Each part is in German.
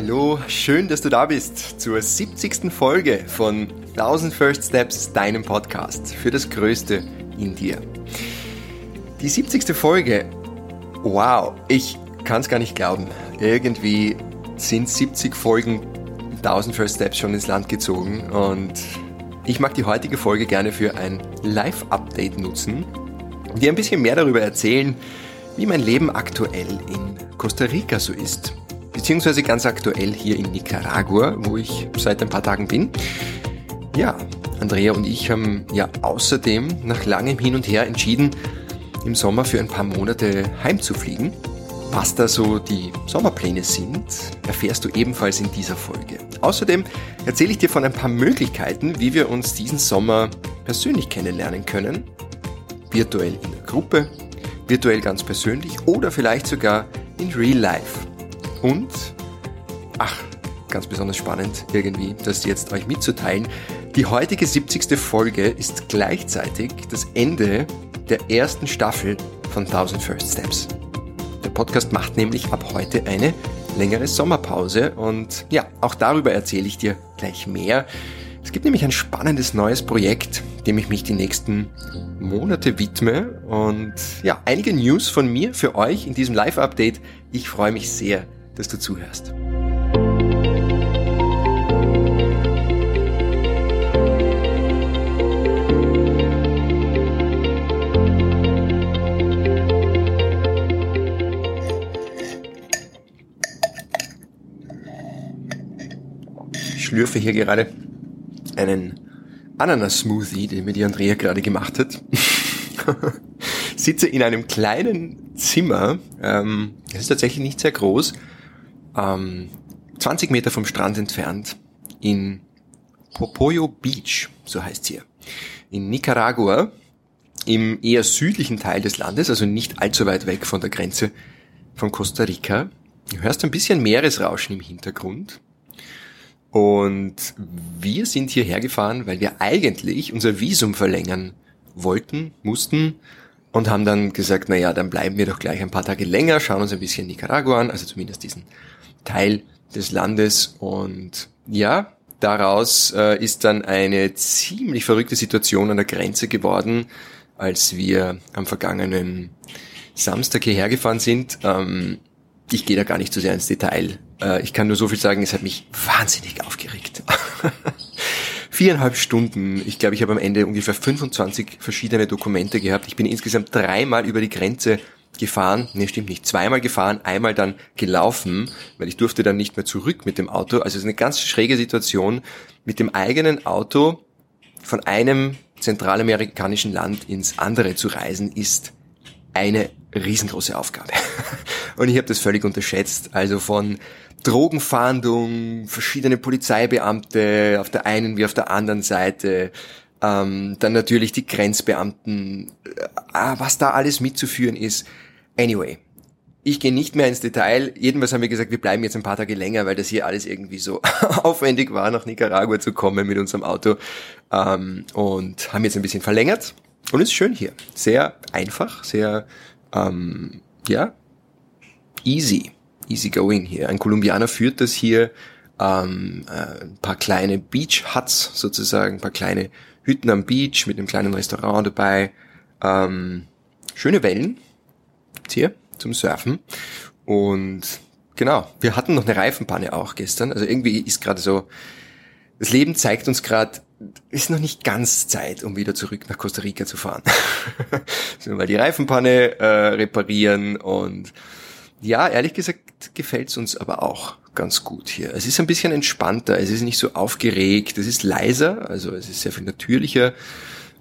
Hallo, schön, dass du da bist zur 70. Folge von 1000 First Steps, deinem Podcast für das Größte in dir. Die 70. Folge, wow, ich kann es gar nicht glauben. Irgendwie sind 70 Folgen 1000 First Steps schon ins Land gezogen und ich mag die heutige Folge gerne für ein Live-Update nutzen, dir ein bisschen mehr darüber erzählen, wie mein Leben aktuell in Costa Rica so ist beziehungsweise ganz aktuell hier in Nicaragua, wo ich seit ein paar Tagen bin. Ja, Andrea und ich haben ja außerdem nach langem Hin und Her entschieden, im Sommer für ein paar Monate heimzufliegen. Was da so die Sommerpläne sind, erfährst du ebenfalls in dieser Folge. Außerdem erzähle ich dir von ein paar Möglichkeiten, wie wir uns diesen Sommer persönlich kennenlernen können. Virtuell in der Gruppe, virtuell ganz persönlich oder vielleicht sogar in Real Life. Und, ach, ganz besonders spannend irgendwie, das jetzt euch mitzuteilen. Die heutige 70. Folge ist gleichzeitig das Ende der ersten Staffel von 1000 First Steps. Der Podcast macht nämlich ab heute eine längere Sommerpause und ja, auch darüber erzähle ich dir gleich mehr. Es gibt nämlich ein spannendes neues Projekt, dem ich mich die nächsten Monate widme und ja, einige News von mir für euch in diesem Live-Update. Ich freue mich sehr, dass du zuhörst. Ich schlürfe hier gerade einen Ananas-Smoothie, den mir die Andrea gerade gemacht hat. Sitze in einem kleinen Zimmer. Ähm, es ist tatsächlich nicht sehr groß ähm, 20 Meter vom Strand entfernt in Popoyo Beach, so heißt hier, in Nicaragua, im eher südlichen Teil des Landes, also nicht allzu weit weg von der Grenze von Costa Rica. Du hörst ein bisschen Meeresrauschen im Hintergrund. Und wir sind hierher gefahren, weil wir eigentlich unser Visum verlängern wollten, mussten und haben dann gesagt, naja, dann bleiben wir doch gleich ein paar Tage länger, schauen uns ein bisschen Nicaragua an, also zumindest diesen Teil des Landes. Und ja, daraus äh, ist dann eine ziemlich verrückte Situation an der Grenze geworden, als wir am vergangenen Samstag hierher gefahren sind. Ähm, ich gehe da gar nicht so sehr ins Detail. Äh, ich kann nur so viel sagen, es hat mich wahnsinnig aufgeregt. Viereinhalb Stunden. Ich glaube, ich habe am Ende ungefähr 25 verschiedene Dokumente gehabt. Ich bin insgesamt dreimal über die Grenze gefahren, nee, stimmt nicht, zweimal gefahren, einmal dann gelaufen, weil ich durfte dann nicht mehr zurück mit dem Auto. Also es ist eine ganz schräge Situation, mit dem eigenen Auto von einem zentralamerikanischen Land ins andere zu reisen, ist eine riesengroße Aufgabe. Und ich habe das völlig unterschätzt. Also von Drogenfahndung, verschiedene Polizeibeamte auf der einen wie auf der anderen Seite, ähm, dann natürlich die Grenzbeamten, äh, was da alles mitzuführen ist. Anyway, ich gehe nicht mehr ins Detail. Jedenfalls haben wir gesagt, wir bleiben jetzt ein paar Tage länger, weil das hier alles irgendwie so aufwendig war, nach Nicaragua zu kommen mit unserem Auto. Ähm, und haben jetzt ein bisschen verlängert. Und es ist schön hier. Sehr einfach, sehr, ähm, ja, easy. Easy going hier. Ein Kolumbianer führt das hier. Ähm, äh, ein paar kleine Beach Huts sozusagen, ein paar kleine Hütten am Beach mit einem kleinen Restaurant dabei. Ähm, schöne Wellen hier zum Surfen. Und genau, wir hatten noch eine Reifenpanne auch gestern. Also irgendwie ist gerade so, das Leben zeigt uns gerade, ist noch nicht ganz Zeit, um wieder zurück nach Costa Rica zu fahren. so, mal die Reifenpanne äh, reparieren und ja, ehrlich gesagt gefällt's uns aber auch ganz gut hier. Es ist ein bisschen entspannter, es ist nicht so aufgeregt, es ist leiser, also es ist sehr viel natürlicher,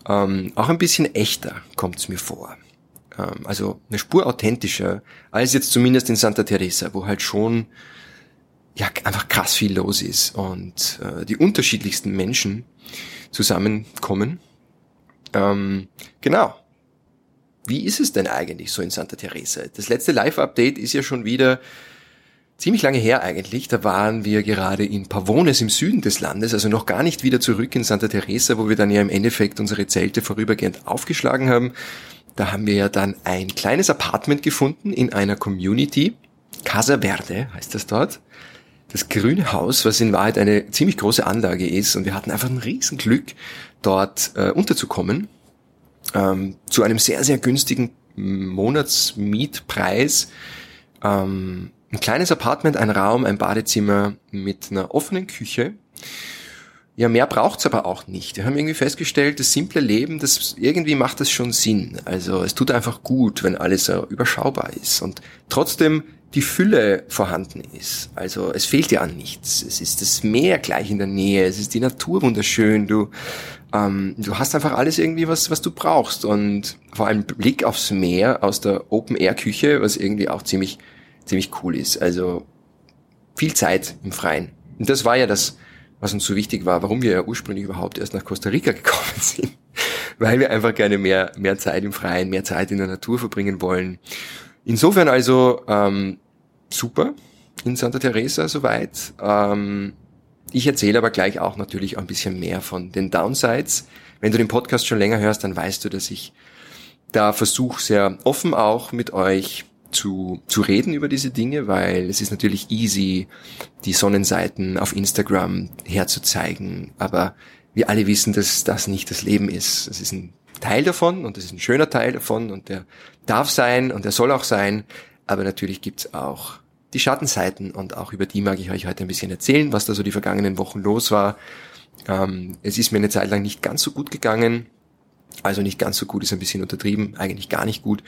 ähm, auch ein bisschen echter kommt's mir vor. Ähm, also eine Spur authentischer als jetzt zumindest in Santa Teresa, wo halt schon ja einfach krass viel los ist und äh, die unterschiedlichsten Menschen zusammenkommen. Ähm, genau. Wie ist es denn eigentlich so in Santa Teresa? Das letzte Live-Update ist ja schon wieder ziemlich lange her eigentlich. Da waren wir gerade in Pavones im Süden des Landes, also noch gar nicht wieder zurück in Santa Teresa, wo wir dann ja im Endeffekt unsere Zelte vorübergehend aufgeschlagen haben. Da haben wir ja dann ein kleines Apartment gefunden in einer Community. Casa Verde heißt das dort. das Grüne Haus, was in Wahrheit eine ziemlich große Anlage ist. Und wir hatten einfach ein Riesenglück, dort äh, unterzukommen. Ähm, zu einem sehr, sehr günstigen Monatsmietpreis. Ähm, ein kleines Apartment, ein Raum, ein Badezimmer mit einer offenen Küche. Ja, mehr braucht's aber auch nicht. Wir haben irgendwie festgestellt, das simple Leben, das irgendwie macht das schon Sinn. Also es tut einfach gut, wenn alles so überschaubar ist und trotzdem die Fülle vorhanden ist. Also es fehlt dir an nichts. Es ist das Meer gleich in der Nähe, es ist die Natur wunderschön. Du ähm, du hast einfach alles irgendwie was, was du brauchst und vor allem Blick aufs Meer aus der Open Air Küche, was irgendwie auch ziemlich ziemlich cool ist. Also viel Zeit im Freien. Und das war ja das, was uns so wichtig war, warum wir ja ursprünglich überhaupt erst nach Costa Rica gekommen sind. Weil wir einfach gerne mehr, mehr Zeit im Freien, mehr Zeit in der Natur verbringen wollen. Insofern also ähm, super in Santa Teresa soweit. Ähm, ich erzähle aber gleich auch natürlich ein bisschen mehr von den Downsides. Wenn du den Podcast schon länger hörst, dann weißt du, dass ich da versuche sehr offen auch mit euch zu, zu reden über diese Dinge, weil es ist natürlich easy, die Sonnenseiten auf Instagram herzuzeigen, aber wir alle wissen, dass das nicht das Leben ist. Es ist ein Teil davon und es ist ein schöner Teil davon und der darf sein und der soll auch sein, aber natürlich gibt's auch die Schattenseiten und auch über die mag ich euch heute ein bisschen erzählen, was da so die vergangenen Wochen los war. Ähm, es ist mir eine Zeit lang nicht ganz so gut gegangen. Also nicht ganz so gut ist ein bisschen untertrieben, eigentlich gar nicht gut.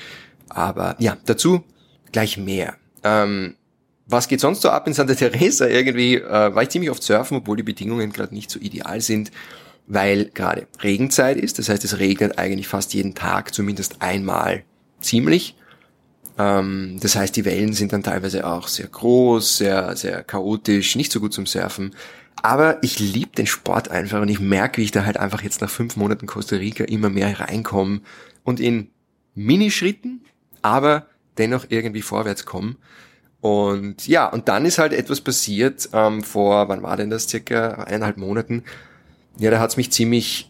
Aber ja, dazu gleich mehr. Ähm, was geht sonst so ab in Santa Teresa? Irgendwie äh, war ich ziemlich oft surfen, obwohl die Bedingungen gerade nicht so ideal sind, weil gerade Regenzeit ist. Das heißt, es regnet eigentlich fast jeden Tag, zumindest einmal ziemlich. Ähm, das heißt, die Wellen sind dann teilweise auch sehr groß, sehr, sehr chaotisch, nicht so gut zum Surfen. Aber ich liebe den Sport einfach und ich merke, wie ich da halt einfach jetzt nach fünf Monaten Costa Rica immer mehr reinkomme und in Minischritten, aber dennoch irgendwie vorwärts komme. Und ja, und dann ist halt etwas passiert ähm, vor, wann war denn das, circa eineinhalb Monaten. Ja, da hat's mich ziemlich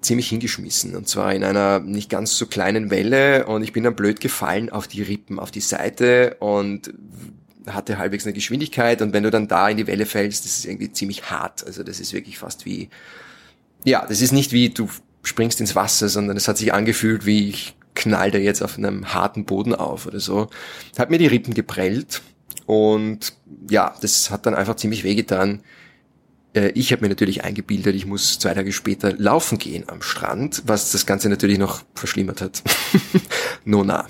ziemlich hingeschmissen. Und zwar in einer nicht ganz so kleinen Welle und ich bin dann blöd gefallen auf die Rippen, auf die Seite und hatte halbwegs eine Geschwindigkeit und wenn du dann da in die Welle fällst, das ist irgendwie ziemlich hart. Also das ist wirklich fast wie, ja, das ist nicht wie du springst ins Wasser, sondern es hat sich angefühlt wie ich knall da jetzt auf einem harten Boden auf oder so. Hat mir die Rippen geprellt und ja, das hat dann einfach ziemlich wehgetan. Äh, ich habe mir natürlich eingebildet, ich muss zwei Tage später laufen gehen am Strand, was das Ganze natürlich noch verschlimmert hat. Nona.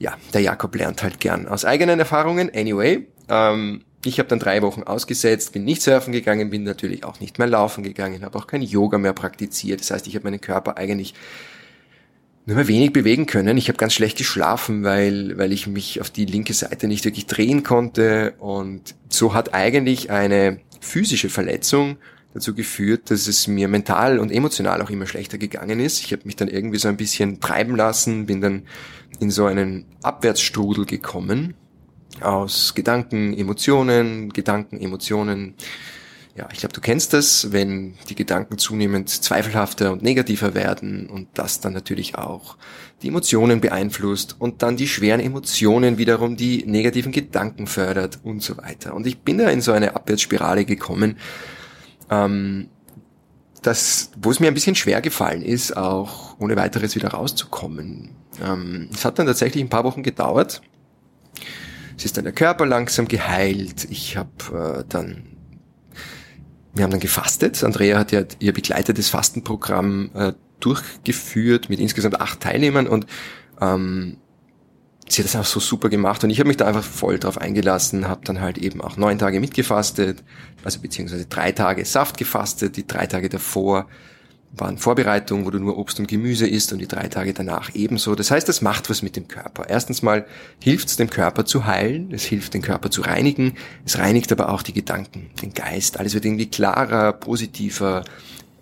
Ja, der Jakob lernt halt gern aus eigenen Erfahrungen. Anyway, ähm, ich habe dann drei Wochen ausgesetzt, bin nicht surfen gegangen, bin natürlich auch nicht mehr laufen gegangen, habe auch kein Yoga mehr praktiziert. Das heißt, ich habe meinen Körper eigentlich nur mehr wenig bewegen können. Ich habe ganz schlecht geschlafen, weil, weil ich mich auf die linke Seite nicht wirklich drehen konnte. Und so hat eigentlich eine physische Verletzung dazu geführt, dass es mir mental und emotional auch immer schlechter gegangen ist. Ich habe mich dann irgendwie so ein bisschen treiben lassen, bin dann in so einen Abwärtsstrudel gekommen aus Gedanken, Emotionen, Gedanken, Emotionen. Ja, ich glaube, du kennst das, wenn die Gedanken zunehmend zweifelhafter und negativer werden und das dann natürlich auch die Emotionen beeinflusst und dann die schweren Emotionen wiederum die negativen Gedanken fördert und so weiter. Und ich bin da in so eine Abwärtsspirale gekommen, ähm, das, wo es mir ein bisschen schwer gefallen ist, auch ohne weiteres wieder rauszukommen. Ähm, es hat dann tatsächlich ein paar Wochen gedauert. Es ist dann der Körper langsam geheilt. Ich habe äh, dann wir haben dann gefastet. Andrea hat ja ihr begleitetes Fastenprogramm äh, durchgeführt mit insgesamt acht Teilnehmern und ähm, sie hat das auch so super gemacht und ich habe mich da einfach voll drauf eingelassen, habe dann halt eben auch neun Tage mitgefastet, also beziehungsweise drei Tage Saft gefastet, die drei Tage davor waren Vorbereitungen, wo du nur Obst und Gemüse isst und die drei Tage danach ebenso. Das heißt, das macht was mit dem Körper. Erstens mal hilft es dem Körper zu heilen, es hilft den Körper zu reinigen, es reinigt aber auch die Gedanken, den Geist. Alles wird irgendwie klarer, positiver,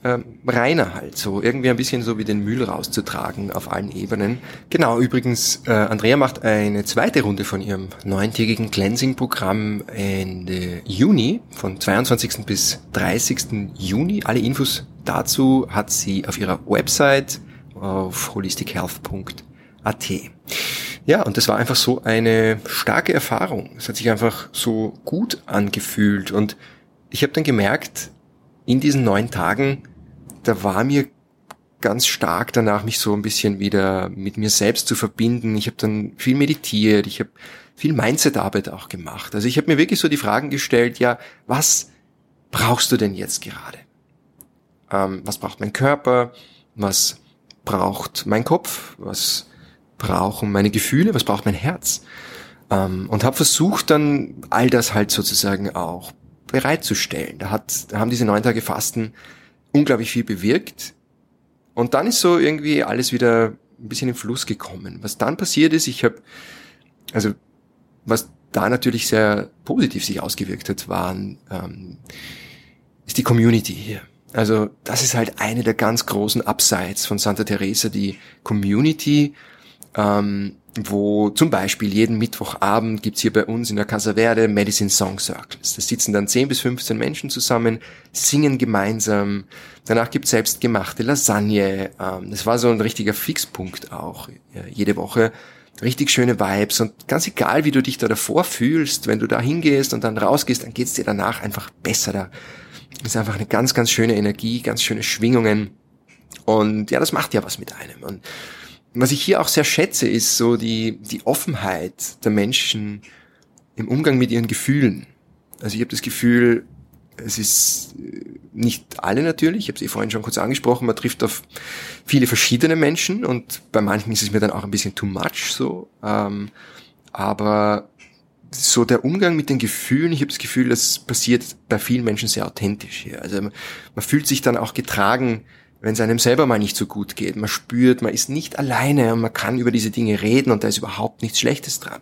äh, reiner halt, so irgendwie ein bisschen so wie den Müll rauszutragen auf allen Ebenen. Genau, übrigens, äh, Andrea macht eine zweite Runde von ihrem neuntägigen Cleansing-Programm Ende Juni, von 22. bis 30. Juni. Alle Infos dazu hat sie auf ihrer Website auf holistichealth.at. Ja, und das war einfach so eine starke Erfahrung. Es hat sich einfach so gut angefühlt und ich habe dann gemerkt, in diesen neun Tagen, da war mir ganz stark danach, mich so ein bisschen wieder mit mir selbst zu verbinden. Ich habe dann viel meditiert, ich habe viel Mindset-Arbeit auch gemacht. Also ich habe mir wirklich so die Fragen gestellt, ja, was brauchst du denn jetzt gerade? Ähm, was braucht mein Körper? Was braucht mein Kopf? Was brauchen meine Gefühle? Was braucht mein Herz? Ähm, und habe versucht dann all das halt sozusagen auch bereitzustellen. Da, hat, da haben diese neun Tage Fasten unglaublich viel bewirkt. Und dann ist so irgendwie alles wieder ein bisschen im Fluss gekommen. Was dann passiert ist, ich habe, also was da natürlich sehr positiv sich ausgewirkt hat, waren, ähm, ist die Community hier. Also das ist halt eine der ganz großen Upsides von Santa Teresa, die Community, ähm, wo zum Beispiel jeden Mittwochabend gibt's hier bei uns in der Casa Verde Medicine Song Circles. Da sitzen dann 10 bis 15 Menschen zusammen, singen gemeinsam. Danach gibt's selbstgemachte Lasagne. Ähm, das war so ein richtiger Fixpunkt auch ja, jede Woche. Richtig schöne Vibes und ganz egal, wie du dich da davor fühlst, wenn du da hingehst und dann rausgehst, dann geht's dir danach einfach besser. Da ist einfach eine ganz, ganz schöne Energie, ganz schöne Schwingungen. Und ja, das macht ja was mit einem. Und was ich hier auch sehr schätze, ist so die, die Offenheit der Menschen im Umgang mit ihren Gefühlen. Also ich habe das Gefühl, es ist äh, nicht alle natürlich, ich habe es eh vorhin schon kurz angesprochen, man trifft auf viele verschiedene Menschen und bei manchen ist es mir dann auch ein bisschen too much so. Ähm, aber so der Umgang mit den Gefühlen, ich habe das Gefühl, das passiert bei vielen Menschen sehr authentisch hier. Also man, fühlt sich dann auch getragen, wenn es einem selber mal nicht so gut geht. Man spürt, man ist nicht alleine und man kann über diese Dinge reden und da ist überhaupt nichts Schlechtes dran.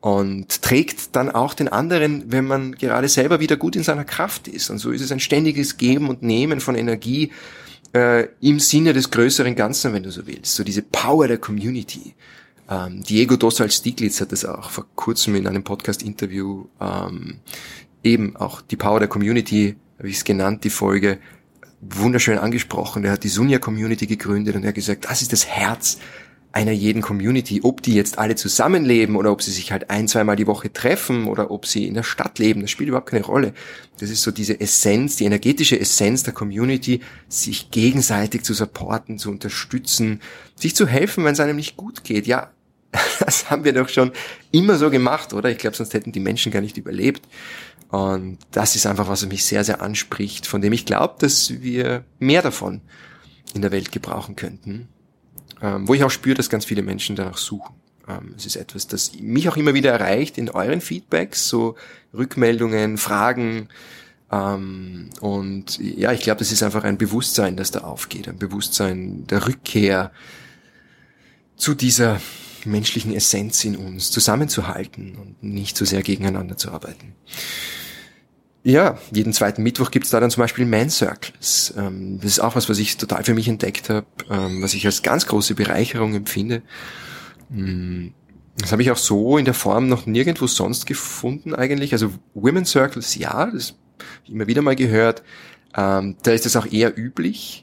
Und trägt dann auch den anderen, wenn man gerade selber wieder gut in seiner Kraft ist. Und so ist es ein ständiges Geben und Nehmen von Energie äh, im Sinne des größeren Ganzen, wenn du so willst. So diese Power der Community. Ähm, Diego Dosal Stiglitz hat das auch vor kurzem in einem Podcast-Interview ähm, eben auch die Power der Community, habe ich es genannt, die Folge, wunderschön angesprochen. Er hat die Sunja Community gegründet und er hat gesagt, das ist das Herz einer jeden Community. Ob die jetzt alle zusammenleben oder ob sie sich halt ein, zweimal die Woche treffen oder ob sie in der Stadt leben, das spielt überhaupt keine Rolle. Das ist so diese Essenz, die energetische Essenz der Community, sich gegenseitig zu supporten, zu unterstützen, sich zu helfen, wenn es einem nicht gut geht. Ja, das haben wir doch schon immer so gemacht, oder? Ich glaube, sonst hätten die Menschen gar nicht überlebt. Und das ist einfach, was mich sehr, sehr anspricht, von dem ich glaube, dass wir mehr davon in der Welt gebrauchen könnten. Ähm, wo ich auch spüre, dass ganz viele Menschen danach suchen. Ähm, es ist etwas, das mich auch immer wieder erreicht in euren Feedbacks, so Rückmeldungen, Fragen. Ähm, und ja, ich glaube, das ist einfach ein Bewusstsein, das da aufgeht, ein Bewusstsein der Rückkehr zu dieser menschlichen Essenz in uns zusammenzuhalten und nicht so sehr gegeneinander zu arbeiten. Ja, jeden zweiten Mittwoch gibt's da dann zum Beispiel Man Circles. Ähm, das ist auch was, was ich total für mich entdeckt habe, ähm, was ich als ganz große Bereicherung empfinde. Mm, das habe ich auch so in der Form noch nirgendwo sonst gefunden eigentlich. Also Women Circles, ja, das habe ich immer wieder mal gehört. Ähm, da ist das auch eher üblich.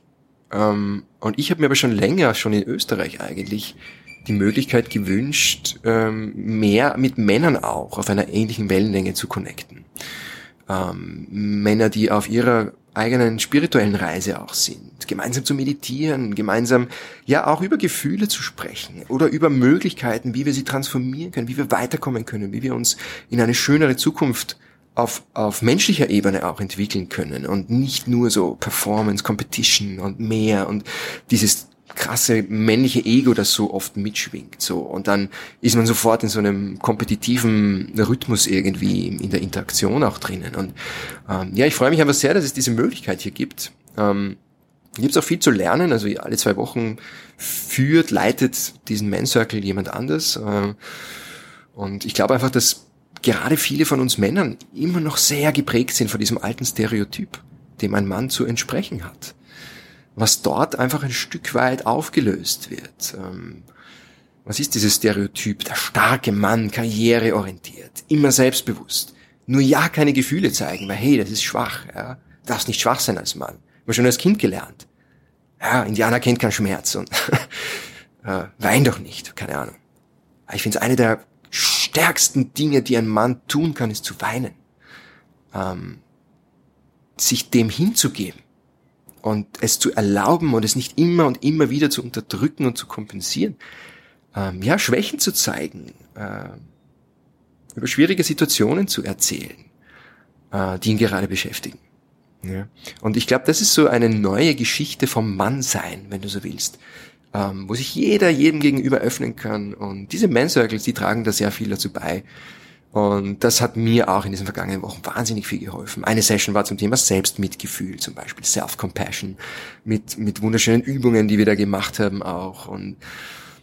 und ich habe mir aber schon länger, schon in Österreich eigentlich, die Möglichkeit gewünscht, mehr mit Männern auch auf einer ähnlichen Wellenlänge zu connecten. Ähm, Männer, die auf ihrer eigenen spirituellen Reise auch sind, gemeinsam zu meditieren, gemeinsam ja auch über Gefühle zu sprechen oder über Möglichkeiten, wie wir sie transformieren können, wie wir weiterkommen können, wie wir uns in eine schönere Zukunft auf, auf menschlicher Ebene auch entwickeln können und nicht nur so Performance, Competition und mehr und dieses krasse männliche Ego, das so oft mitschwingt. So und dann ist man sofort in so einem kompetitiven Rhythmus irgendwie in der Interaktion auch drinnen. Und ähm, ja, ich freue mich einfach sehr, dass es diese Möglichkeit hier gibt. Ähm, gibt es auch viel zu lernen. Also alle zwei Wochen führt, leitet diesen Man Circle jemand anders. Äh, und ich glaube einfach, dass gerade viele von uns Männern immer noch sehr geprägt sind von diesem alten Stereotyp, dem ein Mann zu entsprechen hat was dort einfach ein Stück weit aufgelöst wird. Ähm, was ist dieses Stereotyp? Der starke Mann, karriereorientiert, immer selbstbewusst. Nur ja keine Gefühle zeigen, weil hey, das ist schwach. Ja? Du darfst nicht schwach sein als Mann. Haben schon als Kind gelernt. Ja, Indianer kennt keinen Schmerz und äh, wein doch nicht, keine Ahnung. Ich finde es eine der stärksten Dinge, die ein Mann tun kann, ist zu weinen. Ähm, sich dem hinzugeben und es zu erlauben und es nicht immer und immer wieder zu unterdrücken und zu kompensieren. Ähm, ja, Schwächen zu zeigen, äh, über schwierige Situationen zu erzählen, äh, die ihn gerade beschäftigen. Ja. Und ich glaube, das ist so eine neue Geschichte vom Mannsein, wenn du so willst, ähm, wo sich jeder jedem gegenüber öffnen kann. Und diese Man Circles, die tragen da sehr viel dazu bei. Und das hat mir auch in diesen vergangenen Wochen wahnsinnig viel geholfen. Eine Session war zum Thema Selbstmitgefühl, zum Beispiel Self-Compassion, mit, mit wunderschönen Übungen, die wir da gemacht haben auch. Und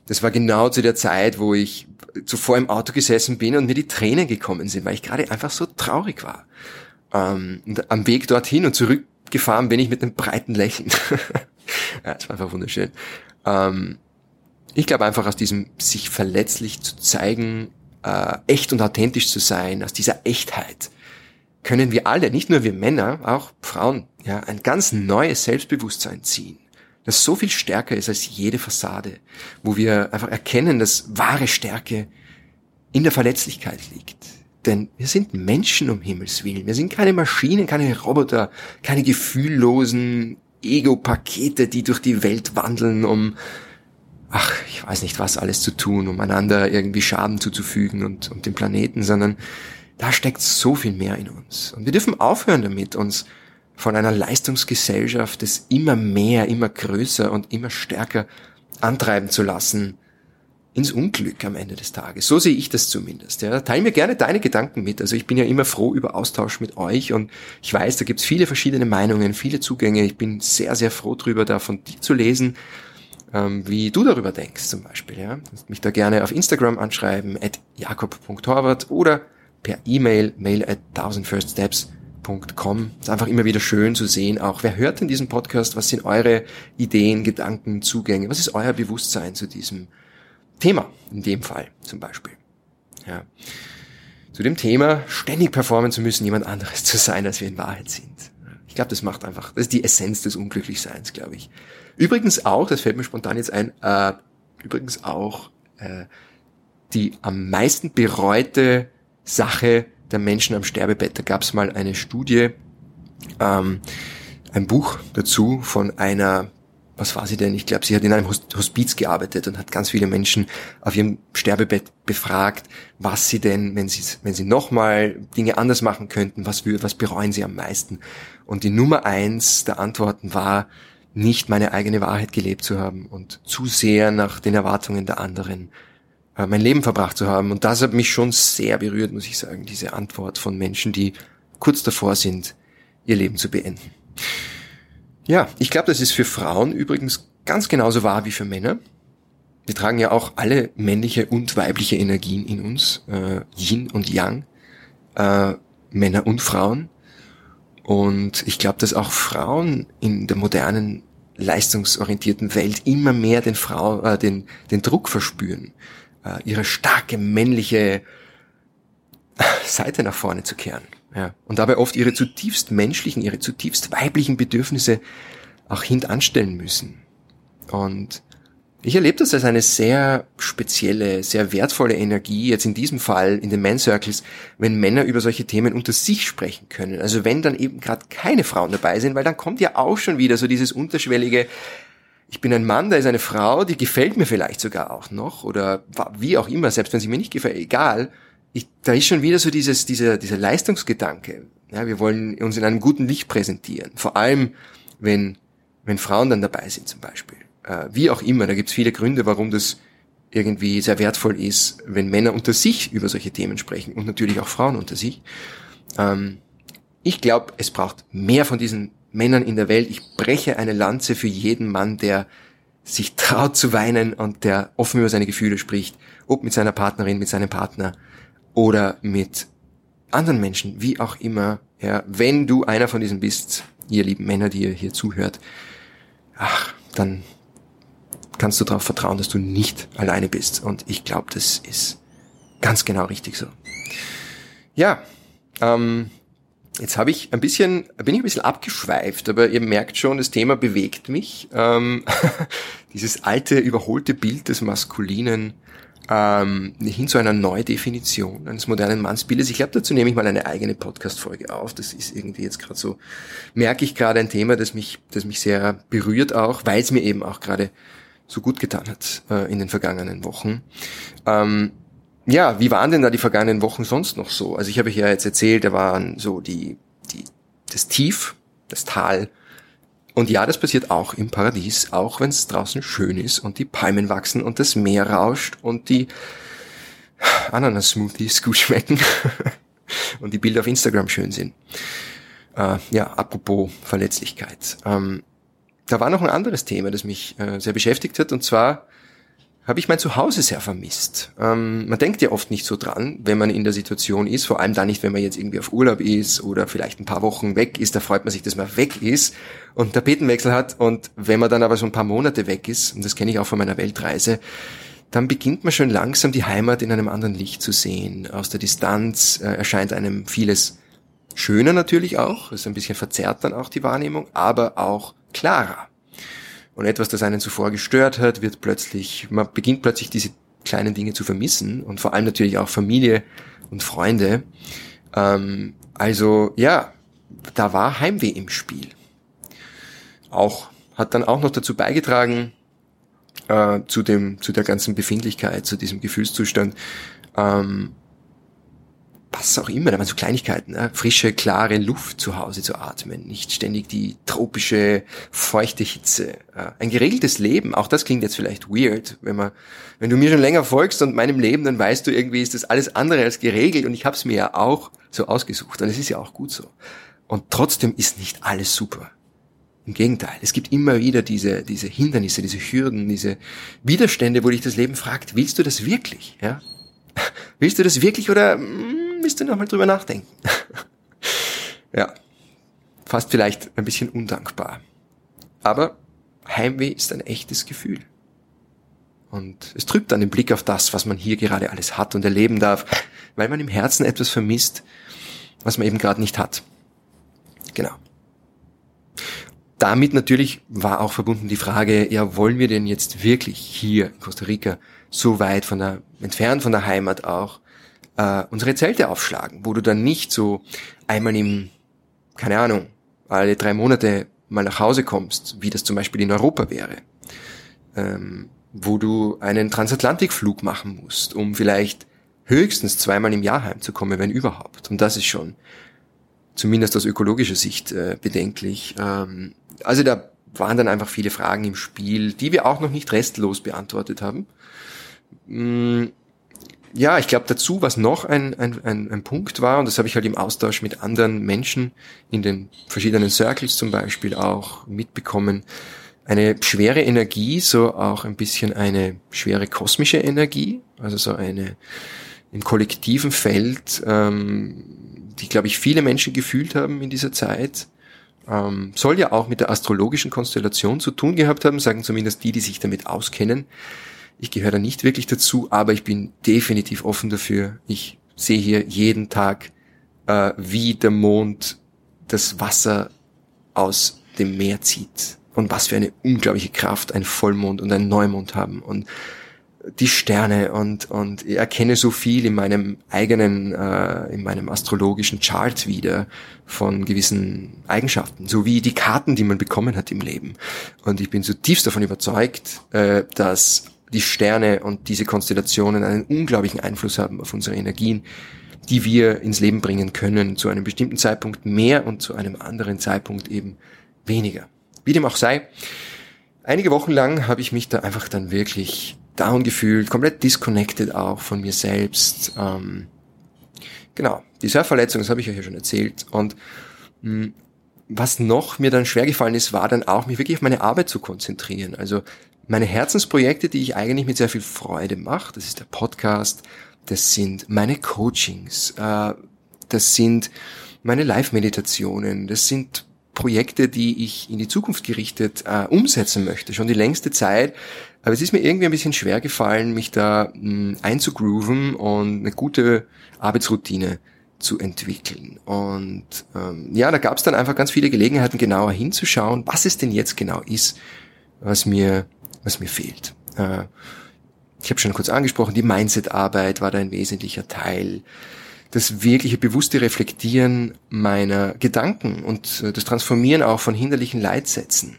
das war genau zu der Zeit, wo ich zuvor im Auto gesessen bin und mir die Tränen gekommen sind, weil ich gerade einfach so traurig war. Ähm, und am Weg dorthin und zurückgefahren bin ich mit einem breiten Lächeln. ja, das war einfach wunderschön. Ähm, ich glaube einfach aus diesem sich verletzlich zu zeigen, äh, echt und authentisch zu sein, aus dieser Echtheit, können wir alle, nicht nur wir Männer, auch Frauen, ja, ein ganz neues Selbstbewusstsein ziehen, das so viel stärker ist als jede Fassade, wo wir einfach erkennen, dass wahre Stärke in der Verletzlichkeit liegt. Denn wir sind Menschen um Himmels Willen. Wir sind keine Maschinen, keine Roboter, keine gefühllosen Ego-Pakete, die durch die Welt wandeln, um ach, ich weiß nicht was alles zu tun, um einander irgendwie Schaden zuzufügen und, und dem Planeten, sondern da steckt so viel mehr in uns. Und wir dürfen aufhören damit, uns von einer Leistungsgesellschaft des immer mehr, immer größer und immer stärker antreiben zu lassen ins Unglück am Ende des Tages. So sehe ich das zumindest. Ja. Teil mir gerne deine Gedanken mit. Also ich bin ja immer froh über Austausch mit euch und ich weiß, da gibt's viele verschiedene Meinungen, viele Zugänge. Ich bin sehr, sehr froh drüber, da von dir zu lesen ähm, wie du darüber denkst zum Beispiel. Ja? Du mich da gerne auf Instagram anschreiben, at jakob.torwart oder per E-Mail, mail at thousandfirststeps.com. Ist einfach immer wieder schön zu sehen, auch wer hört in diesem Podcast, was sind eure Ideen, Gedanken, Zugänge, was ist euer Bewusstsein zu diesem Thema, in dem Fall zum Beispiel. Ja. Zu dem Thema, ständig performen zu müssen, jemand anderes zu sein, als wir in Wahrheit sind. Ich glaube, das macht einfach, das ist die Essenz des Unglücklichseins, glaube ich. Übrigens auch, das fällt mir spontan jetzt ein, äh, übrigens auch äh, die am meisten bereute Sache der Menschen am Sterbebett. Da gab es mal eine Studie, ähm, ein Buch dazu von einer, was war sie denn? Ich glaube, sie hat in einem Hospiz gearbeitet und hat ganz viele Menschen auf ihrem Sterbebett befragt, was sie denn, wenn sie, wenn sie nochmal Dinge anders machen könnten, was, was bereuen sie am meisten? Und die Nummer eins der Antworten war, nicht meine eigene Wahrheit gelebt zu haben und zu sehr nach den Erwartungen der anderen äh, mein Leben verbracht zu haben. Und das hat mich schon sehr berührt, muss ich sagen, diese Antwort von Menschen, die kurz davor sind, ihr Leben zu beenden. Ja, ich glaube, das ist für Frauen übrigens ganz genauso wahr wie für Männer. Wir tragen ja auch alle männliche und weibliche Energien in uns, äh, Yin und Yang, äh, Männer und Frauen. Und ich glaube, dass auch Frauen in der modernen leistungsorientierten Welt immer mehr den Frau, äh, den, den Druck verspüren, äh, ihre starke männliche Seite nach vorne zu kehren. Ja. Und dabei oft ihre zutiefst menschlichen, ihre zutiefst weiblichen Bedürfnisse auch hintanstellen müssen. Und ich erlebe das als eine sehr spezielle, sehr wertvolle Energie, jetzt in diesem Fall in den Man Circles, wenn Männer über solche Themen unter sich sprechen können. Also wenn dann eben gerade keine Frauen dabei sind, weil dann kommt ja auch schon wieder so dieses unterschwellige, ich bin ein Mann, da ist eine Frau, die gefällt mir vielleicht sogar auch noch, oder wie auch immer, selbst wenn sie mir nicht gefällt, egal. Ich, da ist schon wieder so dieses, dieser, dieser Leistungsgedanke. Ja, wir wollen uns in einem guten Licht präsentieren. Vor allem, wenn, wenn Frauen dann dabei sind zum Beispiel wie auch immer, da gibt es viele Gründe, warum das irgendwie sehr wertvoll ist, wenn Männer unter sich über solche Themen sprechen und natürlich auch Frauen unter sich. Ähm, ich glaube, es braucht mehr von diesen Männern in der Welt. Ich breche eine Lanze für jeden Mann, der sich traut zu weinen und der offen über seine Gefühle spricht, ob mit seiner Partnerin, mit seinem Partner oder mit anderen Menschen, wie auch immer. Ja, wenn du einer von diesen bist, ihr lieben Männer, die ihr hier zuhört, ach, dann kannst du darauf vertrauen, dass du nicht alleine bist. Und ich glaube, das ist ganz genau richtig so. Ja, ähm, jetzt habe ich ein bisschen, bin ich ein bisschen abgeschweift, aber ihr merkt schon, das Thema bewegt mich. Ähm, dieses alte, überholte Bild des Maskulinen ähm, hin zu einer Neudefinition eines modernen Mannsbildes. Ich glaube, dazu nehme ich mal eine eigene Podcast-Folge auf. Das ist irgendwie jetzt gerade so, merke ich gerade ein Thema, das mich, das mich sehr berührt auch, weil es mir eben auch gerade so gut getan hat äh, in den vergangenen Wochen. Ähm, ja, wie waren denn da die vergangenen Wochen sonst noch so? Also ich habe euch ja jetzt erzählt, da waren so die, die, das Tief, das Tal. Und ja, das passiert auch im Paradies, auch wenn es draußen schön ist und die Palmen wachsen und das Meer rauscht und die Ananas-Smoothies gut schmecken und die Bilder auf Instagram schön sind. Äh, ja, apropos Verletzlichkeit. Ähm, da war noch ein anderes Thema, das mich äh, sehr beschäftigt hat, und zwar habe ich mein Zuhause sehr vermisst. Ähm, man denkt ja oft nicht so dran, wenn man in der Situation ist, vor allem dann nicht, wenn man jetzt irgendwie auf Urlaub ist oder vielleicht ein paar Wochen weg ist, da freut man sich, dass man weg ist und Tapetenwechsel hat und wenn man dann aber so ein paar Monate weg ist, und das kenne ich auch von meiner Weltreise, dann beginnt man schon langsam die Heimat in einem anderen Licht zu sehen. Aus der Distanz äh, erscheint einem vieles schöner natürlich auch, ist ein bisschen verzerrt dann auch die Wahrnehmung, aber auch klarer. Und etwas, das einen zuvor gestört hat, wird plötzlich, man beginnt plötzlich diese kleinen Dinge zu vermissen und vor allem natürlich auch Familie und Freunde. Ähm, also ja, da war Heimweh im Spiel. Auch hat dann auch noch dazu beigetragen äh, zu dem zu der ganzen Befindlichkeit, zu diesem Gefühlszustand, ähm, was auch immer, da waren so Kleinigkeiten, ne? frische, klare Luft zu Hause zu atmen, nicht ständig die tropische, feuchte Hitze. Ein geregeltes Leben, auch das klingt jetzt vielleicht weird, wenn man, wenn du mir schon länger folgst und meinem Leben, dann weißt du irgendwie, ist das alles andere als geregelt und ich habe es mir ja auch so ausgesucht und es ist ja auch gut so. Und trotzdem ist nicht alles super. Im Gegenteil, es gibt immer wieder diese, diese Hindernisse, diese Hürden, diese Widerstände, wo dich das Leben fragt, willst du das wirklich? Ja? Willst du das wirklich oder mm, müsst ihr nochmal drüber nachdenken. ja, fast vielleicht ein bisschen undankbar. Aber Heimweh ist ein echtes Gefühl. Und es trübt dann den Blick auf das, was man hier gerade alles hat und erleben darf, weil man im Herzen etwas vermisst, was man eben gerade nicht hat. Genau. Damit natürlich war auch verbunden die Frage, ja, wollen wir denn jetzt wirklich hier in Costa Rica so weit von der, entfernt von der Heimat auch, äh, unsere Zelte aufschlagen, wo du dann nicht so einmal im, keine Ahnung, alle drei Monate mal nach Hause kommst, wie das zum Beispiel in Europa wäre, ähm, wo du einen Transatlantikflug machen musst, um vielleicht höchstens zweimal im Jahr heimzukommen, wenn überhaupt. Und das ist schon zumindest aus ökologischer Sicht äh, bedenklich. Ähm, also da waren dann einfach viele Fragen im Spiel, die wir auch noch nicht restlos beantwortet haben. Ja, ich glaube dazu, was noch ein, ein, ein, ein Punkt war, und das habe ich halt im Austausch mit anderen Menschen in den verschiedenen Circles zum Beispiel auch mitbekommen, eine schwere Energie, so auch ein bisschen eine schwere kosmische Energie, also so eine im kollektiven Feld, ähm, die, glaube ich, viele Menschen gefühlt haben in dieser Zeit. Ähm, soll ja auch mit der astrologischen Konstellation zu tun gehabt haben, sagen zumindest die, die sich damit auskennen. Ich gehöre da nicht wirklich dazu, aber ich bin definitiv offen dafür. Ich sehe hier jeden Tag, äh, wie der Mond das Wasser aus dem Meer zieht. Und was für eine unglaubliche Kraft ein Vollmond und ein Neumond haben. Und die Sterne und, und ich erkenne so viel in meinem eigenen, äh, in meinem astrologischen Chart wieder von gewissen Eigenschaften, so wie die Karten, die man bekommen hat im Leben. Und ich bin zutiefst davon überzeugt, äh, dass die Sterne und diese Konstellationen einen unglaublichen Einfluss haben auf unsere Energien, die wir ins Leben bringen können, zu einem bestimmten Zeitpunkt mehr und zu einem anderen Zeitpunkt eben weniger. Wie dem auch sei, einige Wochen lang habe ich mich da einfach dann wirklich down gefühlt, komplett disconnected auch von mir selbst. Ähm, genau, die Surfverletzung, das habe ich euch ja schon erzählt. Und mh, hm, was noch mir dann schwer gefallen ist, war dann auch, mich wirklich auf meine Arbeit zu konzentrieren. Also meine Herzensprojekte, die ich eigentlich mit sehr viel Freude mache, das ist der Podcast, das sind meine Coachings, äh, das sind meine Live-Meditationen, das sind Projekte, die ich in die Zukunft gerichtet äh, umsetzen möchte, schon die längste Zeit. Aber es ist mir irgendwie ein bisschen schwer gefallen, mich da hm, einzugrooven und eine gute Arbeitsroutine zu entwickeln. Und ähm, ja, da gab es dann einfach ganz viele Gelegenheiten, genauer hinzuschauen, was es denn jetzt genau ist, was mir was mir fehlt. Äh, ich habe schon kurz angesprochen, die Mindset-Arbeit war da ein wesentlicher Teil. Das wirkliche bewusste Reflektieren meiner Gedanken und äh, das Transformieren auch von hinderlichen Leitsätzen.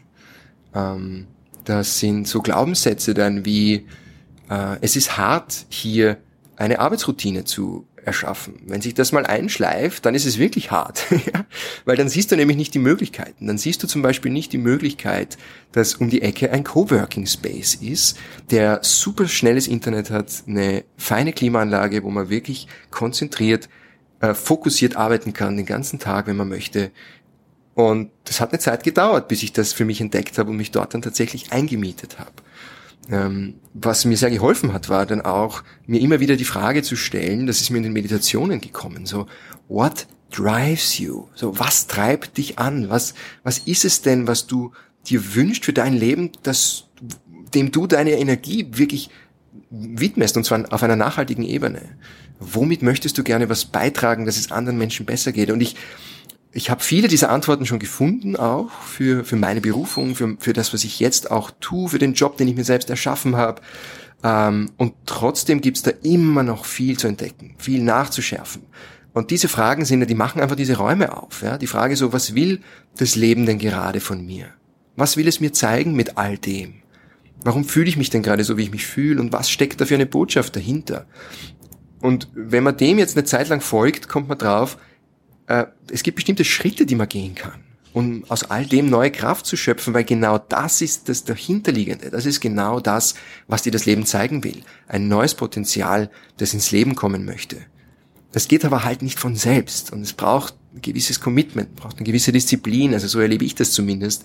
Ähm, das sind so Glaubenssätze dann wie, äh, es ist hart, hier eine Arbeitsroutine zu erschaffen. Wenn sich das mal einschleift, dann ist es wirklich hart, weil dann siehst du nämlich nicht die Möglichkeiten. Dann siehst du zum Beispiel nicht die Möglichkeit, dass um die Ecke ein Coworking Space ist, der super schnelles Internet hat, eine feine Klimaanlage, wo man wirklich konzentriert, äh, fokussiert arbeiten kann den ganzen Tag, wenn man möchte. Und das hat eine Zeit gedauert, bis ich das für mich entdeckt habe und mich dort dann tatsächlich eingemietet habe. Ähm, was mir sehr geholfen hat, war dann auch, mir immer wieder die Frage zu stellen, das ist mir in den Meditationen gekommen, so, what drives you? So, was treibt dich an? Was, was ist es denn, was du dir wünschst für dein Leben, dass, dem du deine Energie wirklich widmest, und zwar auf einer nachhaltigen Ebene? Womit möchtest du gerne was beitragen, dass es anderen Menschen besser geht? Und ich, ich habe viele dieser Antworten schon gefunden, auch für, für meine Berufung, für, für das, was ich jetzt auch tue, für den Job, den ich mir selbst erschaffen habe. Ähm, und trotzdem gibt's da immer noch viel zu entdecken, viel nachzuschärfen. Und diese Fragen sind, die machen einfach diese Räume auf. Ja? Die Frage so, was will das Leben denn gerade von mir? Was will es mir zeigen mit all dem? Warum fühle ich mich denn gerade so, wie ich mich fühle? Und was steckt da für eine Botschaft dahinter? Und wenn man dem jetzt eine Zeit lang folgt, kommt man drauf, äh, es gibt bestimmte Schritte, die man gehen kann, um aus all dem neue Kraft zu schöpfen, weil genau das ist das dahinterliegende. Das ist genau das, was dir das Leben zeigen will. Ein neues Potenzial, das ins Leben kommen möchte. Das geht aber halt nicht von selbst und es braucht ein gewisses Commitment, braucht eine gewisse Disziplin, also so erlebe ich das zumindest.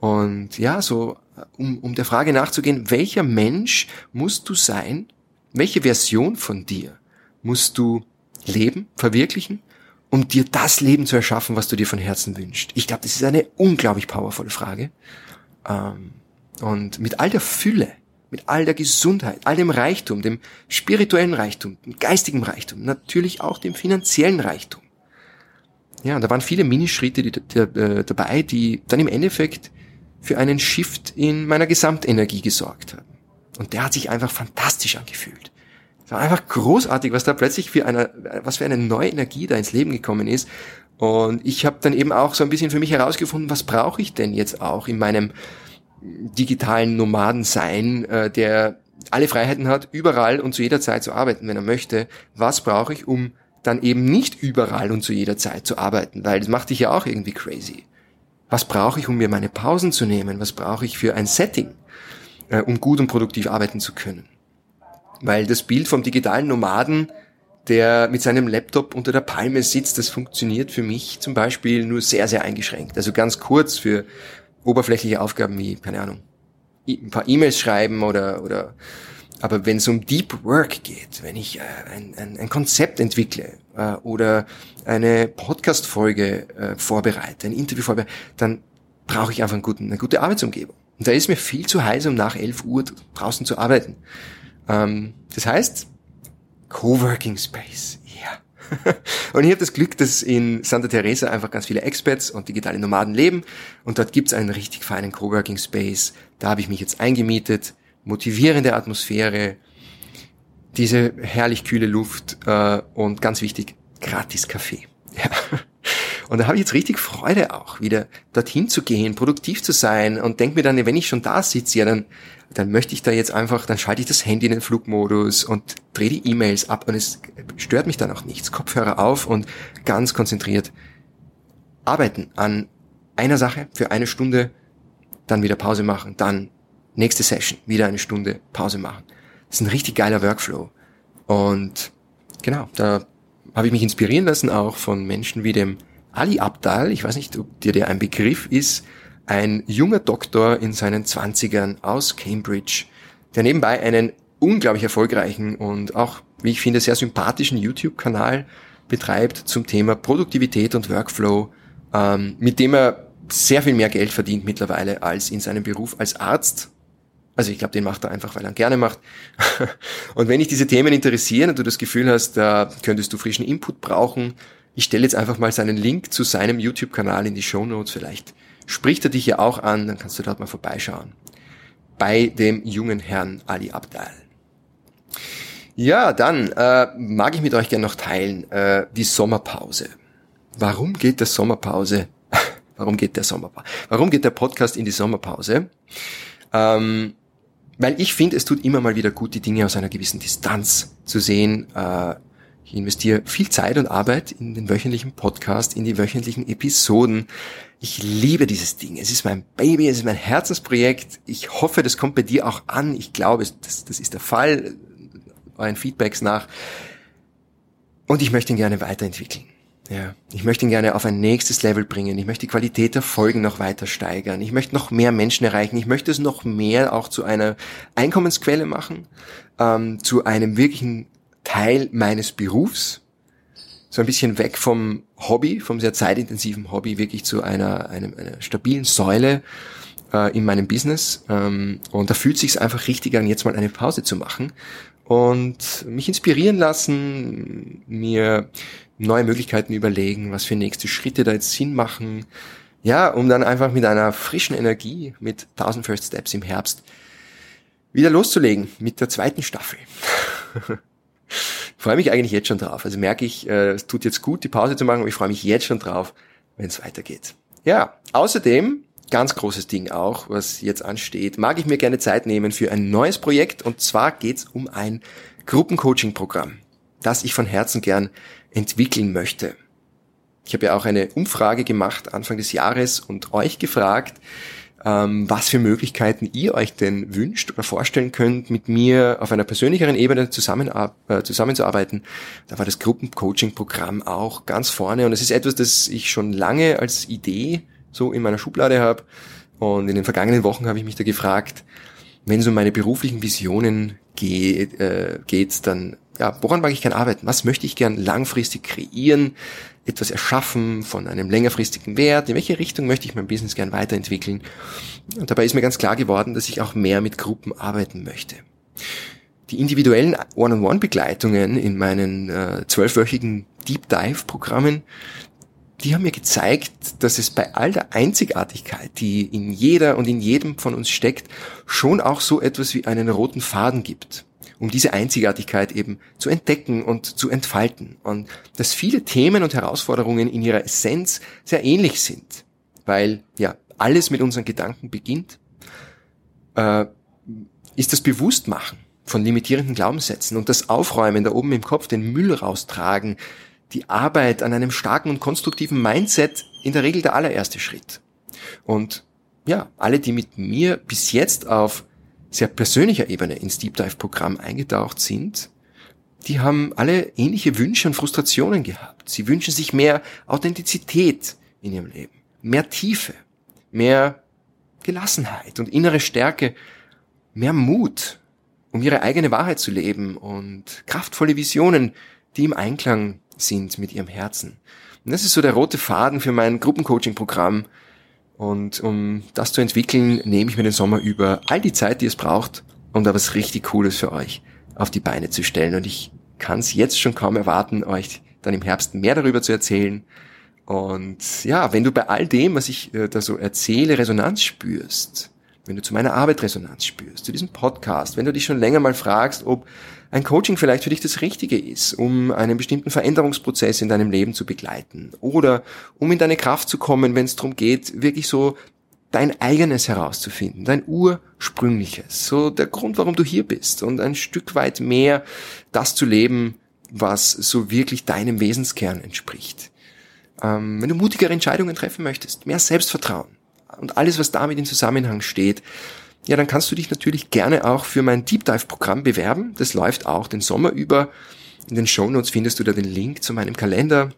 Und ja, so, um, um der Frage nachzugehen, welcher Mensch musst du sein? Welche Version von dir musst du leben, verwirklichen, um dir das Leben zu erschaffen, was du dir von Herzen wünschst? Ich glaube, das ist eine unglaublich powervolle Frage. Ähm, und mit all der Fülle, mit all der Gesundheit, all dem Reichtum, dem spirituellen Reichtum, dem geistigen Reichtum, natürlich auch dem finanziellen Reichtum. Ja, und da waren viele Minischritte äh, dabei, die dann im Endeffekt für einen Shift in meiner Gesamtenergie gesorgt haben. Und der hat sich einfach fantastisch angefühlt. Es war einfach großartig, was da plötzlich für eine, was für eine neue Energie da ins Leben gekommen ist. Und ich habe dann eben auch so ein bisschen für mich herausgefunden, was brauche ich denn jetzt auch in meinem digitalen Nomadensein, äh, der alle Freiheiten hat, überall und zu jeder Zeit zu arbeiten, wenn er möchte. Was brauche ich, um dann eben nicht überall und zu jeder Zeit zu arbeiten, weil das macht dich ja auch irgendwie crazy. Was brauche ich, um mir meine Pausen zu nehmen? Was brauche ich für ein Setting, äh, um gut und produktiv arbeiten zu können? Weil das Bild vom digitalen Nomaden, der mit seinem Laptop unter der Palme sitzt, das funktioniert für mich zum Beispiel nur sehr, sehr eingeschränkt. Also ganz kurz für oberflächliche Aufgaben wie, keine Ahnung, ein paar E-Mails schreiben oder, oder aber wenn es um Deep Work geht, wenn ich äh, ein, ein, ein Konzept entwickle äh, oder eine Podcast-Folge äh, vorbereite, ein Interview vorbereite, dann brauche ich einfach einen guten, eine gute Arbeitsumgebung. Und da ist mir viel zu heiß, um nach 11 Uhr draußen zu arbeiten. Ähm, das heißt, Coworking Space. Yeah. und ich habe das Glück, dass in Santa Teresa einfach ganz viele Expats und digitale Nomaden leben und dort gibt's einen richtig feinen Coworking Space. Da habe ich mich jetzt eingemietet, motivierende Atmosphäre, diese herrlich kühle Luft äh, und ganz wichtig, gratis Kaffee. Ja. Und da habe ich jetzt richtig Freude auch, wieder dorthin zu gehen, produktiv zu sein und denke mir dann, wenn ich schon da sitze, ja, dann, dann möchte ich da jetzt einfach, dann schalte ich das Handy in den Flugmodus und drehe die E-Mails ab und es stört mich dann auch nichts. Kopfhörer auf und ganz konzentriert arbeiten an einer Sache für eine Stunde, dann wieder Pause machen, dann nächste Session, wieder eine Stunde Pause machen. Das ist ein richtig geiler Workflow. Und genau, da habe ich mich inspirieren lassen auch von Menschen wie dem Ali Abdal, ich weiß nicht, ob dir der ein Begriff ist, ein junger Doktor in seinen Zwanzigern aus Cambridge, der nebenbei einen unglaublich erfolgreichen und auch, wie ich finde, sehr sympathischen YouTube-Kanal betreibt zum Thema Produktivität und Workflow, ähm, mit dem er sehr viel mehr Geld verdient mittlerweile als in seinem Beruf als Arzt. Also ich glaube, den macht er einfach, weil er ihn gerne macht. und wenn dich diese Themen interessieren und du das Gefühl hast, da könntest du frischen Input brauchen, ich stelle jetzt einfach mal seinen Link zu seinem YouTube-Kanal in die Show Notes. Vielleicht spricht er dich ja auch an, dann kannst du dort mal vorbeischauen. Bei dem jungen Herrn Ali Abdal. Ja, dann äh, mag ich mit euch gerne noch teilen äh, die Sommerpause. Warum geht der Sommerpause? Warum geht der Sommerpause? Warum geht der Podcast in die Sommerpause? Ähm, weil ich finde, es tut immer mal wieder gut, die Dinge aus einer gewissen Distanz zu sehen. Äh, ich investiere viel Zeit und Arbeit in den wöchentlichen Podcast, in die wöchentlichen Episoden. Ich liebe dieses Ding. Es ist mein Baby, es ist mein Herzensprojekt. Ich hoffe, das kommt bei dir auch an. Ich glaube, das, das ist der Fall euren Feedbacks nach. Und ich möchte ihn gerne weiterentwickeln. Ja, ich möchte ihn gerne auf ein nächstes Level bringen. Ich möchte die Qualität der Folgen noch weiter steigern. Ich möchte noch mehr Menschen erreichen. Ich möchte es noch mehr auch zu einer Einkommensquelle machen, ähm, zu einem wirklichen Teil meines Berufs. So ein bisschen weg vom Hobby, vom sehr zeitintensiven Hobby, wirklich zu einer, einer, einer stabilen Säule äh, in meinem Business. Ähm, und da fühlt es sich einfach richtig an, jetzt mal eine Pause zu machen und mich inspirieren lassen, mir neue Möglichkeiten überlegen, was für nächste Schritte da jetzt Sinn machen. Ja, um dann einfach mit einer frischen Energie, mit 1000 First Steps im Herbst, wieder loszulegen mit der zweiten Staffel. freue mich eigentlich jetzt schon drauf. Also merke ich, äh, es tut jetzt gut, die Pause zu machen, aber ich freue mich jetzt schon drauf, wenn es weitergeht. Ja, außerdem ganz großes Ding auch, was jetzt ansteht, mag ich mir gerne Zeit nehmen für ein neues Projekt und zwar geht's um ein Gruppencoaching-Programm, das ich von Herzen gern entwickeln möchte. Ich habe ja auch eine Umfrage gemacht Anfang des Jahres und euch gefragt, ähm, was für Möglichkeiten ihr euch denn wünscht oder vorstellen könnt, mit mir auf einer persönlicheren Ebene zusammen, äh, zusammenzuarbeiten. Da war das Gruppencoaching-Programm auch ganz vorne und es ist etwas, das ich schon lange als Idee so in meiner Schublade habe. Und in den vergangenen Wochen habe ich mich da gefragt, wenn es um meine beruflichen Visionen geht, äh, geht, dann ja, woran mag ich gern arbeiten? Was möchte ich gern langfristig kreieren? Etwas erschaffen von einem längerfristigen Wert? In welche Richtung möchte ich mein Business gern weiterentwickeln? Und dabei ist mir ganz klar geworden, dass ich auch mehr mit Gruppen arbeiten möchte. Die individuellen One-on-One-Begleitungen in meinen äh, zwölfwöchigen Deep Dive-Programmen, die haben mir gezeigt, dass es bei all der Einzigartigkeit, die in jeder und in jedem von uns steckt, schon auch so etwas wie einen roten Faden gibt, um diese Einzigartigkeit eben zu entdecken und zu entfalten. Und dass viele Themen und Herausforderungen in ihrer Essenz sehr ähnlich sind, weil ja alles mit unseren Gedanken beginnt, äh, ist das Bewusstmachen von limitierenden Glaubenssätzen und das Aufräumen da oben im Kopf, den Müll raustragen, die Arbeit an einem starken und konstruktiven Mindset in der Regel der allererste Schritt. Und ja, alle, die mit mir bis jetzt auf sehr persönlicher Ebene ins Deep Dive Programm eingetaucht sind, die haben alle ähnliche Wünsche und Frustrationen gehabt. Sie wünschen sich mehr Authentizität in ihrem Leben, mehr Tiefe, mehr Gelassenheit und innere Stärke, mehr Mut, um ihre eigene Wahrheit zu leben und kraftvolle Visionen, die im Einklang sind mit ihrem Herzen. Und das ist so der rote Faden für mein Gruppencoaching-Programm. Und um das zu entwickeln, nehme ich mir den Sommer über all die Zeit, die es braucht, um da was richtig Cooles für euch auf die Beine zu stellen. Und ich kann es jetzt schon kaum erwarten, euch dann im Herbst mehr darüber zu erzählen. Und ja, wenn du bei all dem, was ich äh, da so erzähle, Resonanz spürst, wenn du zu meiner Arbeit Resonanz spürst, zu diesem Podcast, wenn du dich schon länger mal fragst, ob ein Coaching vielleicht für dich das Richtige ist, um einen bestimmten Veränderungsprozess in deinem Leben zu begleiten oder um in deine Kraft zu kommen, wenn es darum geht, wirklich so dein eigenes herauszufinden, dein ursprüngliches, so der Grund, warum du hier bist und ein Stück weit mehr das zu leben, was so wirklich deinem Wesenskern entspricht. Ähm, wenn du mutigere Entscheidungen treffen möchtest, mehr Selbstvertrauen und alles, was damit in Zusammenhang steht, ja, dann kannst du dich natürlich gerne auch für mein Deep Dive Programm bewerben. Das läuft auch den Sommer über. In den Show Notes findest du da den Link zu meinem Kalender.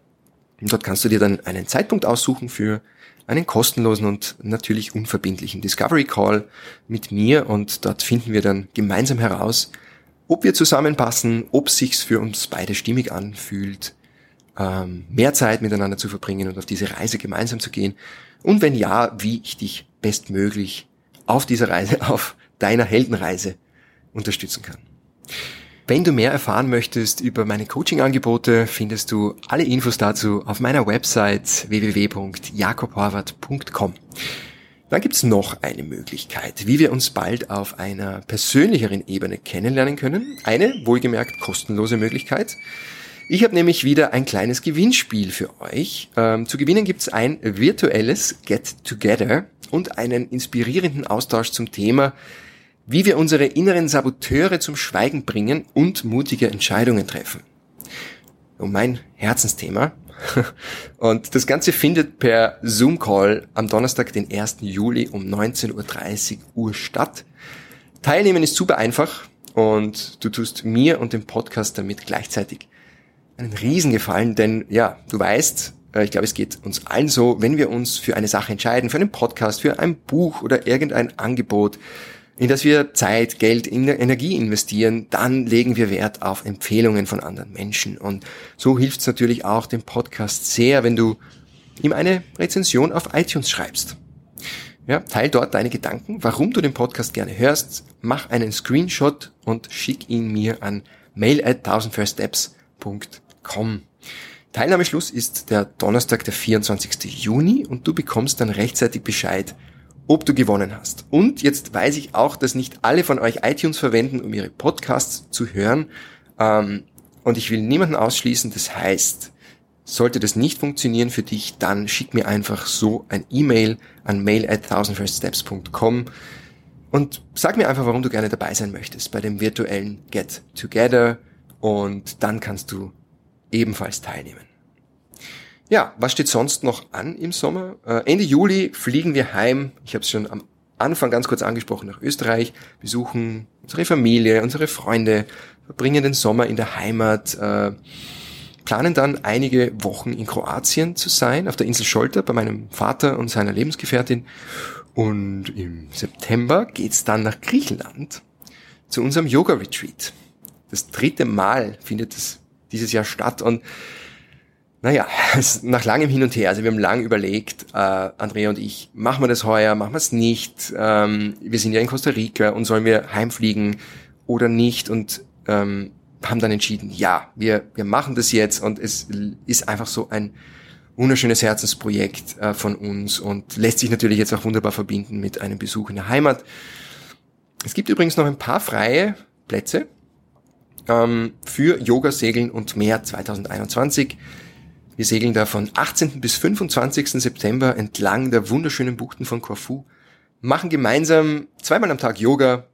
Und dort kannst du dir dann einen Zeitpunkt aussuchen für einen kostenlosen und natürlich unverbindlichen Discovery Call mit mir und dort finden wir dann gemeinsam heraus, ob wir zusammenpassen, ob sich's für uns beide stimmig anfühlt, ähm, mehr Zeit miteinander zu verbringen und auf diese Reise gemeinsam zu gehen und wenn ja, wie ich dich bestmöglich auf dieser Reise, auf deiner Heldenreise unterstützen kann. Wenn du mehr erfahren möchtest über meine Coaching-Angebote, findest du alle Infos dazu auf meiner Website www.jakobhorvath.com. Dann gibt's noch eine Möglichkeit, wie wir uns bald auf einer persönlicheren Ebene kennenlernen können. Eine, wohlgemerkt, kostenlose Möglichkeit. Ich habe nämlich wieder ein kleines Gewinnspiel für euch. Ähm, zu gewinnen gibt's ein virtuelles Get Together und einen inspirierenden Austausch zum Thema, wie wir unsere inneren Saboteure zum Schweigen bringen und mutige Entscheidungen treffen. Und mein Herzensthema. Und das Ganze findet per Zoom-Call am Donnerstag, den 1. Juli um 19.30 Uhr statt. Teilnehmen ist super einfach und du tust mir und dem Podcast damit gleichzeitig einen Riesengefallen, denn ja, du weißt, äh, ich glaube, es geht uns allen so, wenn wir uns für eine Sache entscheiden, für einen Podcast, für ein Buch oder irgendein Angebot, in das wir Zeit, Geld, Energie investieren, dann legen wir Wert auf Empfehlungen von anderen Menschen. Und so hilft es natürlich auch dem Podcast sehr, wenn du ihm eine Rezension auf iTunes schreibst. Ja, teil dort deine Gedanken, warum du den Podcast gerne hörst, mach einen Screenshot und schick ihn mir an mail at 1000firststeps.com. Teilnahmeschluss ist der Donnerstag, der 24. Juni und du bekommst dann rechtzeitig Bescheid, ob du gewonnen hast. Und jetzt weiß ich auch, dass nicht alle von euch iTunes verwenden, um ihre Podcasts zu hören. Ähm, und ich will niemanden ausschließen. Das heißt, sollte das nicht funktionieren für dich, dann schick mir einfach so ein E-Mail an mail at thousandfirststeps.com und sag mir einfach, warum du gerne dabei sein möchtest bei dem virtuellen Get Together und dann kannst du ebenfalls teilnehmen. Ja, was steht sonst noch an im Sommer? Äh, Ende Juli fliegen wir heim. Ich habe es schon am Anfang ganz kurz angesprochen nach Österreich, besuchen unsere Familie, unsere Freunde, verbringen den Sommer in der Heimat, äh, planen dann einige Wochen in Kroatien zu sein, auf der Insel Scholter bei meinem Vater und seiner Lebensgefährtin. Und im September geht's dann nach Griechenland zu unserem Yoga-Retreat. Das dritte Mal findet es dieses Jahr statt und naja, nach langem Hin und Her, also wir haben lang überlegt, äh, Andrea und ich, machen wir das heuer, machen wir es nicht. Ähm, wir sind ja in Costa Rica und sollen wir heimfliegen oder nicht und ähm, haben dann entschieden, ja, wir, wir machen das jetzt und es ist einfach so ein wunderschönes Herzensprojekt äh, von uns und lässt sich natürlich jetzt auch wunderbar verbinden mit einem Besuch in der Heimat. Es gibt übrigens noch ein paar freie Plätze ähm, für Yoga, Segeln und mehr 2021. Wir segeln da von 18. bis 25. September entlang der wunderschönen Buchten von Corfu, machen gemeinsam zweimal am Tag Yoga,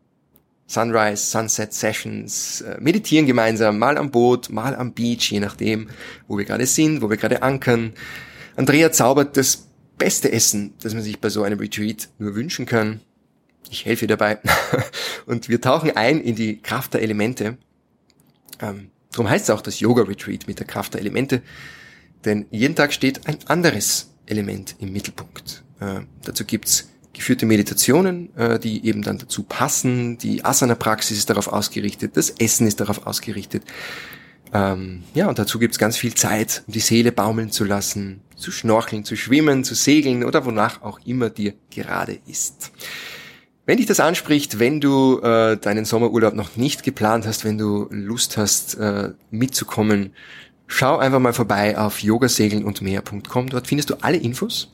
Sunrise, Sunset Sessions, äh, meditieren gemeinsam, mal am Boot, mal am Beach, je nachdem, wo wir gerade sind, wo wir gerade ankern. Andrea zaubert das beste Essen, das man sich bei so einem Retreat nur wünschen kann. Ich helfe dabei. Und wir tauchen ein in die Kraft der Elemente. Ähm, darum heißt es auch das Yoga Retreat mit der Kraft der Elemente. Denn jeden Tag steht ein anderes Element im Mittelpunkt. Äh, dazu gibt's geführte Meditationen, äh, die eben dann dazu passen. Die Asana-Praxis ist darauf ausgerichtet, das Essen ist darauf ausgerichtet. Ähm, ja, und dazu gibt's ganz viel Zeit, um die Seele baumeln zu lassen, zu schnorcheln, zu schwimmen, zu segeln oder wonach auch immer dir gerade ist. Wenn dich das anspricht, wenn du äh, deinen Sommerurlaub noch nicht geplant hast, wenn du Lust hast, äh, mitzukommen, Schau einfach mal vorbei auf yogasegeln und mehr.com. Dort findest du alle Infos,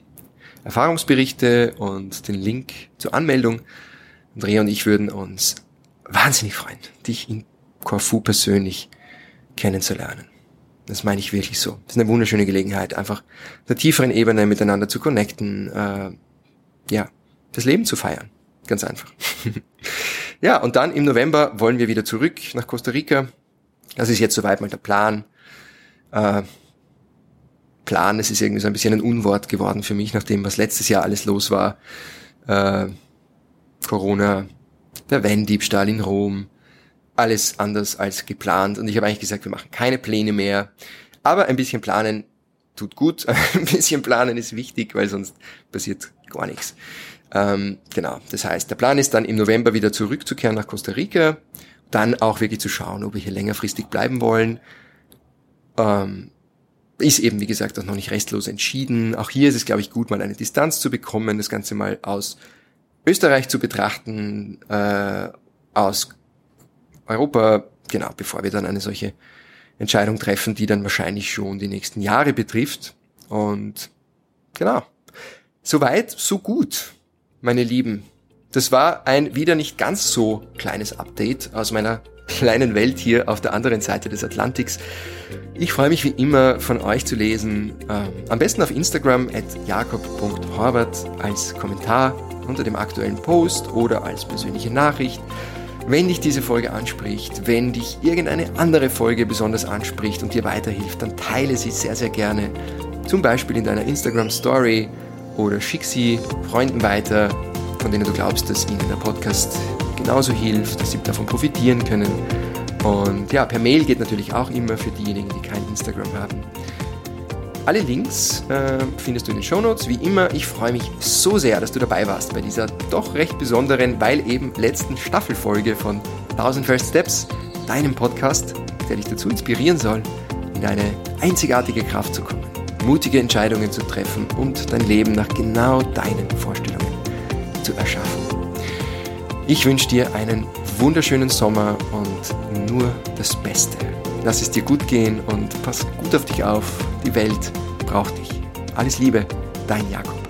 Erfahrungsberichte und den Link zur Anmeldung. Andrea und ich würden uns wahnsinnig freuen, dich in Corfu persönlich kennenzulernen. Das meine ich wirklich so. Das ist eine wunderschöne Gelegenheit, einfach auf einer tieferen Ebene miteinander zu connecten, äh, ja, das Leben zu feiern. Ganz einfach. ja, und dann im November wollen wir wieder zurück nach Costa Rica. Das ist jetzt soweit mal der Plan äh, Plan. Es ist irgendwie so ein bisschen ein Unwort geworden für mich, nachdem was letztes Jahr alles los war. Äh, Corona, der Van-Diebstahl in Rom, alles anders als geplant. Und ich habe eigentlich gesagt, wir machen keine Pläne mehr. Aber ein bisschen planen tut gut. Ein bisschen planen ist wichtig, weil sonst passiert gar nichts. Ähm, genau. Das heißt, der Plan ist dann im November wieder zurückzukehren nach Costa Rica, dann auch wirklich zu schauen, ob wir hier längerfristig bleiben wollen ähm, ist eben, wie gesagt, auch noch nicht restlos entschieden. Auch hier ist es, glaube ich, gut, mal eine Distanz zu bekommen, das Ganze mal aus Österreich zu betrachten, äh, aus Europa, genau, bevor wir dann eine solche Entscheidung treffen, die dann wahrscheinlich schon die nächsten Jahre betrifft. Und genau, soweit, so gut. Meine Lieben, das war ein wieder nicht ganz so kleines Update aus meiner kleinen Welt hier auf der anderen Seite des Atlantiks. Ich freue mich wie immer von euch zu lesen. Ähm, am besten auf Instagram at jakob.horvath als Kommentar unter dem aktuellen Post oder als persönliche Nachricht. Wenn dich diese Folge anspricht, wenn dich irgendeine andere Folge besonders anspricht und dir weiterhilft, dann teile sie sehr, sehr gerne. Zum Beispiel in deiner Instagram Story oder schick sie Freunden weiter, von denen du glaubst, dass ihnen der Podcast genauso hilft, dass sie davon profitieren können. Und ja, per Mail geht natürlich auch immer für diejenigen, die kein Instagram haben. Alle Links äh, findest du in den Shownotes. Wie immer, ich freue mich so sehr, dass du dabei warst bei dieser doch recht besonderen, weil eben letzten Staffelfolge von 1000 First Steps, deinem Podcast, der dich dazu inspirieren soll, in eine einzigartige Kraft zu kommen, mutige Entscheidungen zu treffen und dein Leben nach genau deinen Vorstellungen zu erschaffen. Ich wünsche dir einen wunderschönen Sommer und nur das Beste. Lass es dir gut gehen und pass gut auf dich auf. Die Welt braucht dich. Alles Liebe, dein Jakob.